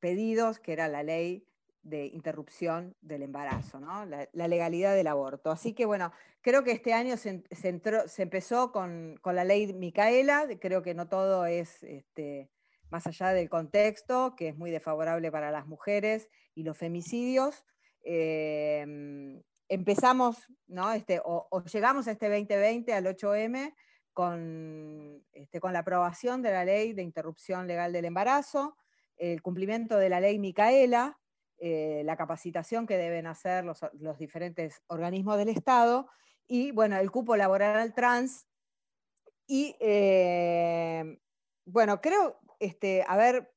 Speaker 2: pedidos, que era la ley de interrupción del embarazo, ¿no? la, legalidad del aborto. Así que bueno, creo que este año se, se entró- se empezó con, con la ley Micaela, creo que no todo es este, más allá del contexto, que es muy desfavorable para las mujeres y los femicidios. Eh, empezamos, ¿no? Este, o, o llegamos a este 2020 al 8M con, este, con la aprobación de la ley de interrupción legal del embarazo, el cumplimiento de la ley Micaela, eh, la capacitación que deben hacer los, los, diferentes organismos del Estado y, bueno, el cupo laboral trans. Y, eh, bueno, creo, este, a ver,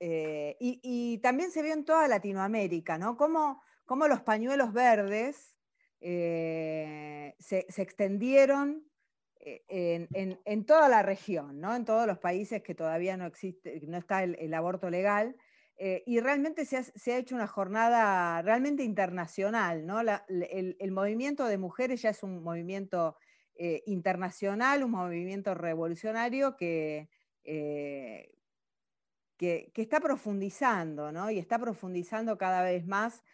Speaker 2: eh, y, también se vio en toda Latinoamérica, ¿no? Cómo, cómo los pañuelos verdes se, se, extendieron en, en, toda la región, ¿no? En todos los países que todavía no existe, no está el, aborto legal. Eh, y realmente se ha, hecho una jornada realmente internacional, ¿no? el, movimiento de mujeres ya es un movimiento eh, internacional, un movimiento revolucionario que, eh, que, está profundizando, ¿no? Y está profundizando cada vez más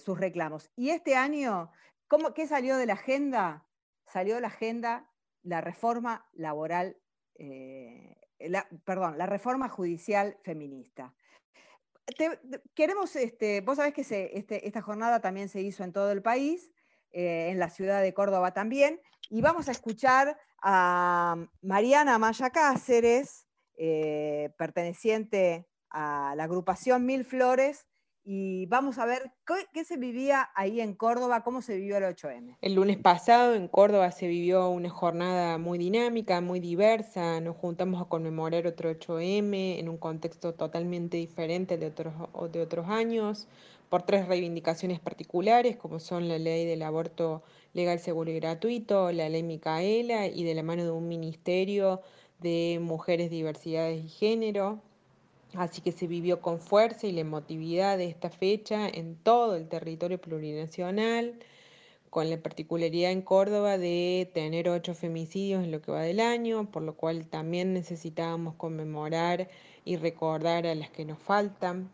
Speaker 2: sus reclamos. Y este año, ¿cómo, ¿qué salió de la agenda? Salió de la agenda la reforma laboral, perdón, la reforma judicial feminista queremos, este, vos sabés que este, esta jornada también se hizo en todo el país, eh, en la ciudad de Córdoba también, y vamos a escuchar a Mariana Maya Cáceres, eh, perteneciente a la agrupación Mil Flores, y vamos a ver qué, se vivía ahí en Córdoba, cómo se vivió el 8M.
Speaker 13: El lunes pasado en Córdoba se vivió una jornada muy dinámica, muy diversa. Nos juntamos a conmemorar otro 8M en un contexto totalmente diferente de otros, de otros años, por tres reivindicaciones particulares, como son la ley del aborto legal, seguro y gratuito, la ley Micaela y de la mano de un ministerio de mujeres, diversidades y género. Así que se vivió con fuerza y la emotividad de esta fecha en todo el territorio plurinacional, con la particularidad en Córdoba de tener ocho femicidios en lo que va del año, por lo cual también necesitábamos conmemorar y recordar a las que nos faltan.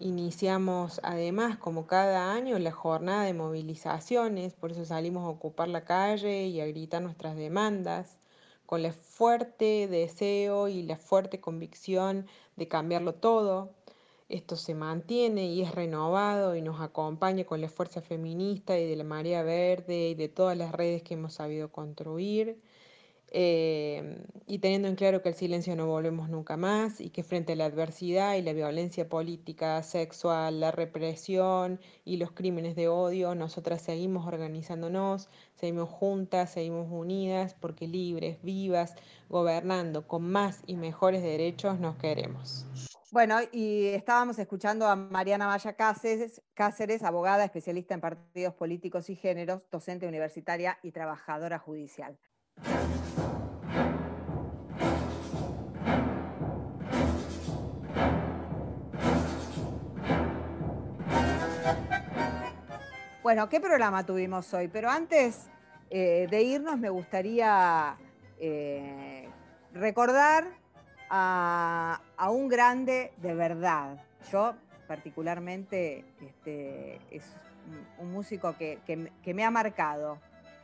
Speaker 13: Iniciamos además, como cada año, la jornada de movilizaciones, por eso salimos a ocupar la calle y a gritar nuestras demandas con el fuerte deseo y la fuerte convicción de cambiarlo todo. Esto se mantiene y es renovado y nos acompaña con la fuerza feminista y de la marea verde y de todas las redes que hemos sabido construir. Eh, y teniendo en claro que el silencio no volvemos nunca más y que frente a la adversidad y la violencia política, sexual, la represión y los crímenes de odio, nosotras seguimos organizándonos, seguimos juntas, seguimos unidas, porque libres, vivas, gobernando con más y mejores derechos nos queremos.
Speaker 2: Bueno, y estábamos escuchando a Mariana Maya Cáceres, Cáceres, abogada especialista en partidos políticos y géneros, docente universitaria y trabajadora judicial. Bueno, ¿qué programa tuvimos hoy? Pero antes eh, de irnos me gustaría eh, recordar a, un grande de verdad. Yo particularmente este, es un, músico que, me ha marcado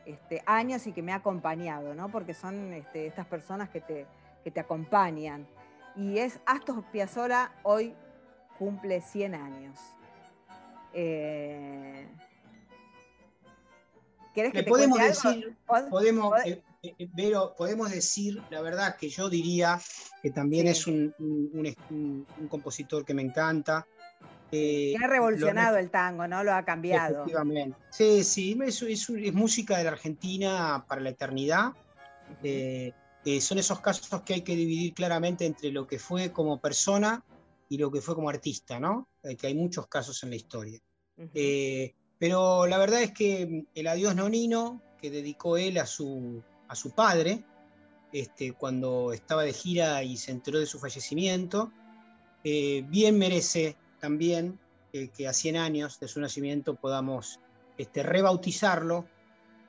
Speaker 2: este, años y que me ha acompañado, ¿no? porque son este, estas personas que te, te acompañan. Y es Astor Piazzolla, hoy cumple 100 años. Eh,
Speaker 3: ¿Querés que podemos decir, podemos, eh, eh, podemos decir, la verdad que yo diría que también es un, compositor que me encanta.
Speaker 2: Eh, que ha revolucionado el tango, ¿no? Lo ha cambiado.
Speaker 3: Efectivamente. Sí, sí, es, música de la Argentina para la eternidad. son esos casos que hay que dividir claramente entre lo que fue como persona y lo que fue como artista, ¿no? que hay muchos casos en la historia. Pero la verdad es que el adiós nonino que dedicó él a su, a su padre, este, cuando estaba de gira y se enteró de su fallecimiento, eh, bien merece también eh, que a 100 años de su nacimiento podamos este, rebautizarlo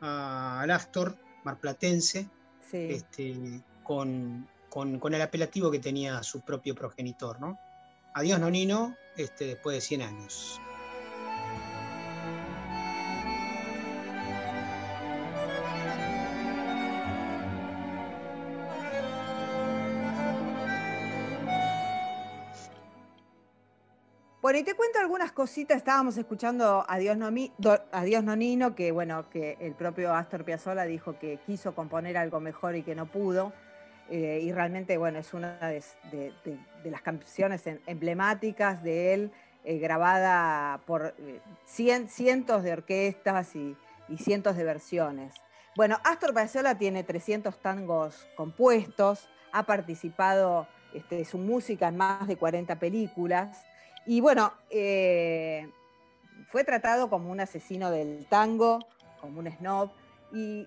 Speaker 3: al Astor marplatense este, con, el apelativo que tenía su propio progenitor. ¿no? Adiós Nonino este, después de 100 años.
Speaker 2: Bueno, y te cuento algunas cositas. Estábamos escuchando a Dios, Nonino, que bueno, que el propio Astor Piazzolla dijo que quiso componer algo mejor y que no pudo. Eh, y realmente, bueno, es una de, las canciones emblemáticas de él eh, grabada por eh, cien- cientos de orquestas y, y cientos de versiones. Bueno, Astor Piazzolla tiene 300 tangos compuestos, ha participado este, su música en más de 40 películas y bueno, eh, fue tratado como un asesino del tango, como un snob y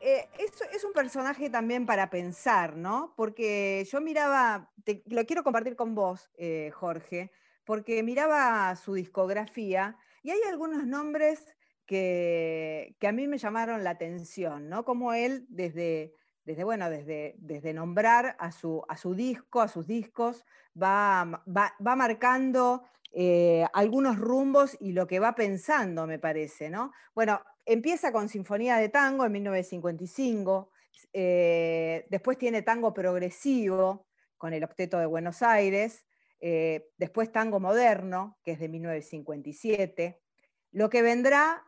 Speaker 2: eh, es, un personaje también para pensar, ¿no? Porque yo miraba, te- lo quiero compartir con vos, eh, Jorge, porque miraba su discografía y hay algunos nombres que, que a mí me llamaron la atención, ¿no? Como él, desde, desde bueno, desde, nombrar a su, disco, a sus discos, va marcando eh, algunos rumbos y lo que va pensando, me parece, ¿no? Bueno, empieza con Sinfonía de Tango en 1955, eh, después tiene Tango Progresivo con el Octeto de Buenos Aires, eh, después Tango Moderno, que es de 1957, lo que vendrá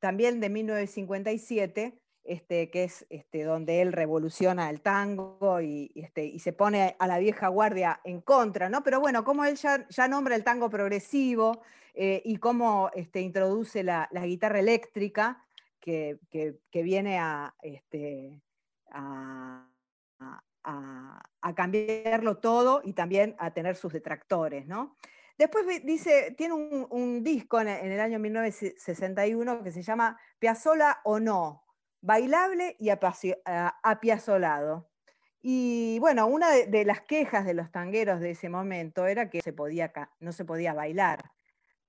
Speaker 2: también de 1957, este, que es este, donde él revoluciona el tango este, y se pone a la vieja guardia en contra, ¿no? Pero bueno, como él ya, nombra el tango progresivo eh, y cómo este, introduce la, guitarra eléctrica, que, viene a, cambiarlo todo y también a tener sus detractores, ¿no? Después dice, tiene un, disco en el año 1961 que se llama Piazzola o no, bailable y apacio- a- apiazolado. Y bueno, una de, las quejas de los tangueros de ese momento era que se podía no se podía bailar.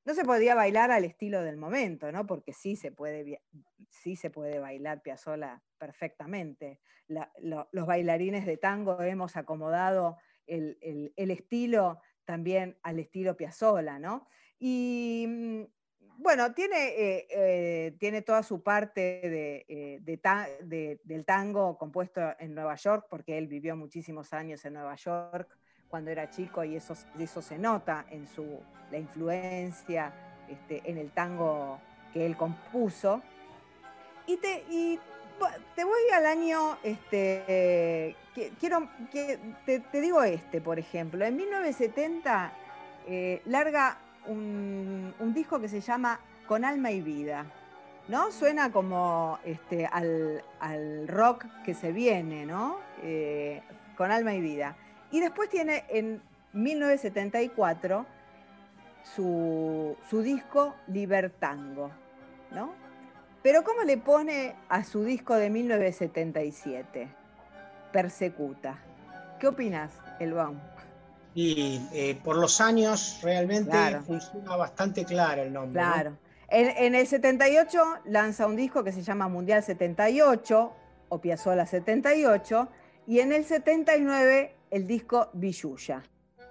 Speaker 2: No se podía bailar al estilo del momento, ¿no? Porque sí se puede, sí se puede bailar Piazzolla perfectamente. Los bailarines de tango hemos acomodado el, el- el estilo también al estilo Piazzolla, ¿no? Y mm, bueno, tiene, eh, eh, tiene toda su parte eh, del tango compuesto en Nueva York, porque él vivió muchísimos años en Nueva York cuando era chico y eso, se nota en su, la influencia este, en el tango que él compuso. Y te, voy al año, este, que- quiero, que, te, digo este, por ejemplo, en 1970 eh, larga un, disco que se llama Con alma y vida, ¿no? Suena como este, al, al rock que se viene, ¿no? Eh, con alma y vida. Y después tiene en 1974 su, su disco Libertango, ¿no? Pero ¿cómo le pone a su disco de 1977? Persecuta. ¿Qué opinas, Elbaum?
Speaker 3: Y eh, por los años realmente
Speaker 2: Claro.
Speaker 3: funciona bastante claro el nombre. ¿no?
Speaker 2: Claro. En, en el 78 lanza un disco que se llama Mundial 78 o Piazzolla 78 y en el 79 el disco Villuya.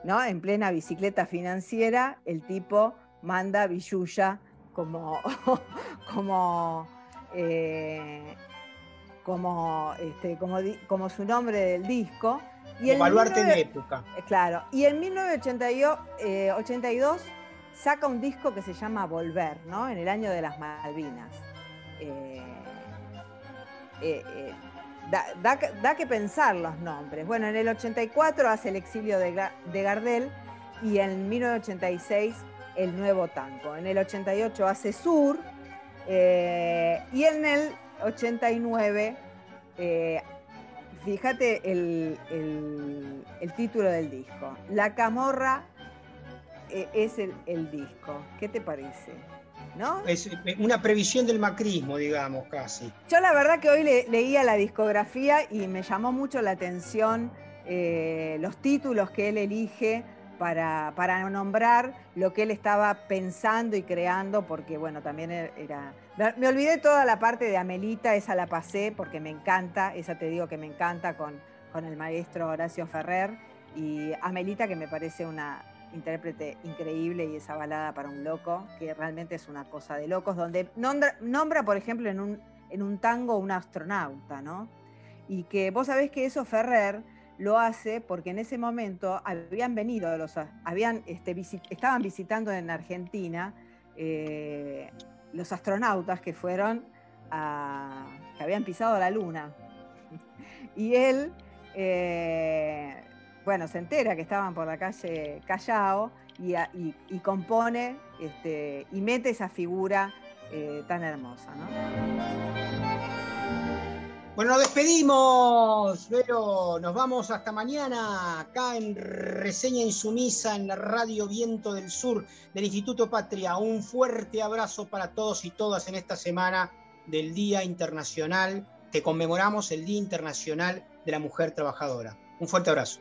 Speaker 2: ¿no? En plena bicicleta financiera el tipo manda Villuya como, [LAUGHS] como, eh, como, este, como su nombre del disco. Y
Speaker 3: El baluarte en
Speaker 2: 19
Speaker 3: época.
Speaker 2: eh, Claro, y en 1982 saca un disco que se llama Volver, ¿no? En el año de las Malvinas. Eh, eh, eh, da, da que- da que pensar los nombres. Bueno, en el 84 hace el exilio de, de Gardel y en 1986 el nuevo tango. En el 88 hace Sur eh, y en el 89 eh, fíjate el, el- el título del disco. La camorra eh, es el, el disco. ¿Qué te parece? ¿No?
Speaker 3: Es eh, una previsión del macrismo, digamos, casi.
Speaker 2: Yo la verdad que hoy le- leía la discografía y me llamó mucho la atención eh, los títulos que él elige para, para nombrar lo que él estaba pensando y creando, porque bueno, también e- era... Me, olvidé toda la parte de Amelita, esa la pasé porque me encanta, esa te digo que me encanta con, con el maestro Horacio Ferrer, y Amelita que me parece una intérprete increíble y esa balada para un loco, que realmente es una cosa de locos, donde nombra, nombra, por ejemplo, en un, en un tango un astronauta, ¿no? Y que vos sabés que eso Ferrer lo hace porque en ese momento habían venido los, habían, este, estaban visitando en Argentina eh, los astronautas que fueron a, que habían pisado la luna. [LAUGHS] Y él, eh, bueno, se entera que estaban por la calle Callao y, compone este, y mete esa figura eh, tan hermosa.
Speaker 3: Bueno, nos despedimos, Vero. Nos vamos hasta mañana acá en Reseña Insumisa en la radio Viento del Sur del Instituto Patria. Un fuerte abrazo para todos y todas en esta semana del Día Internacional que conmemoramos el Día Internacional de la Mujer Trabajadora. Un fuerte abrazo.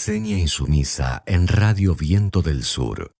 Speaker 1: Reseña insumisa en Radio Viento del Sur.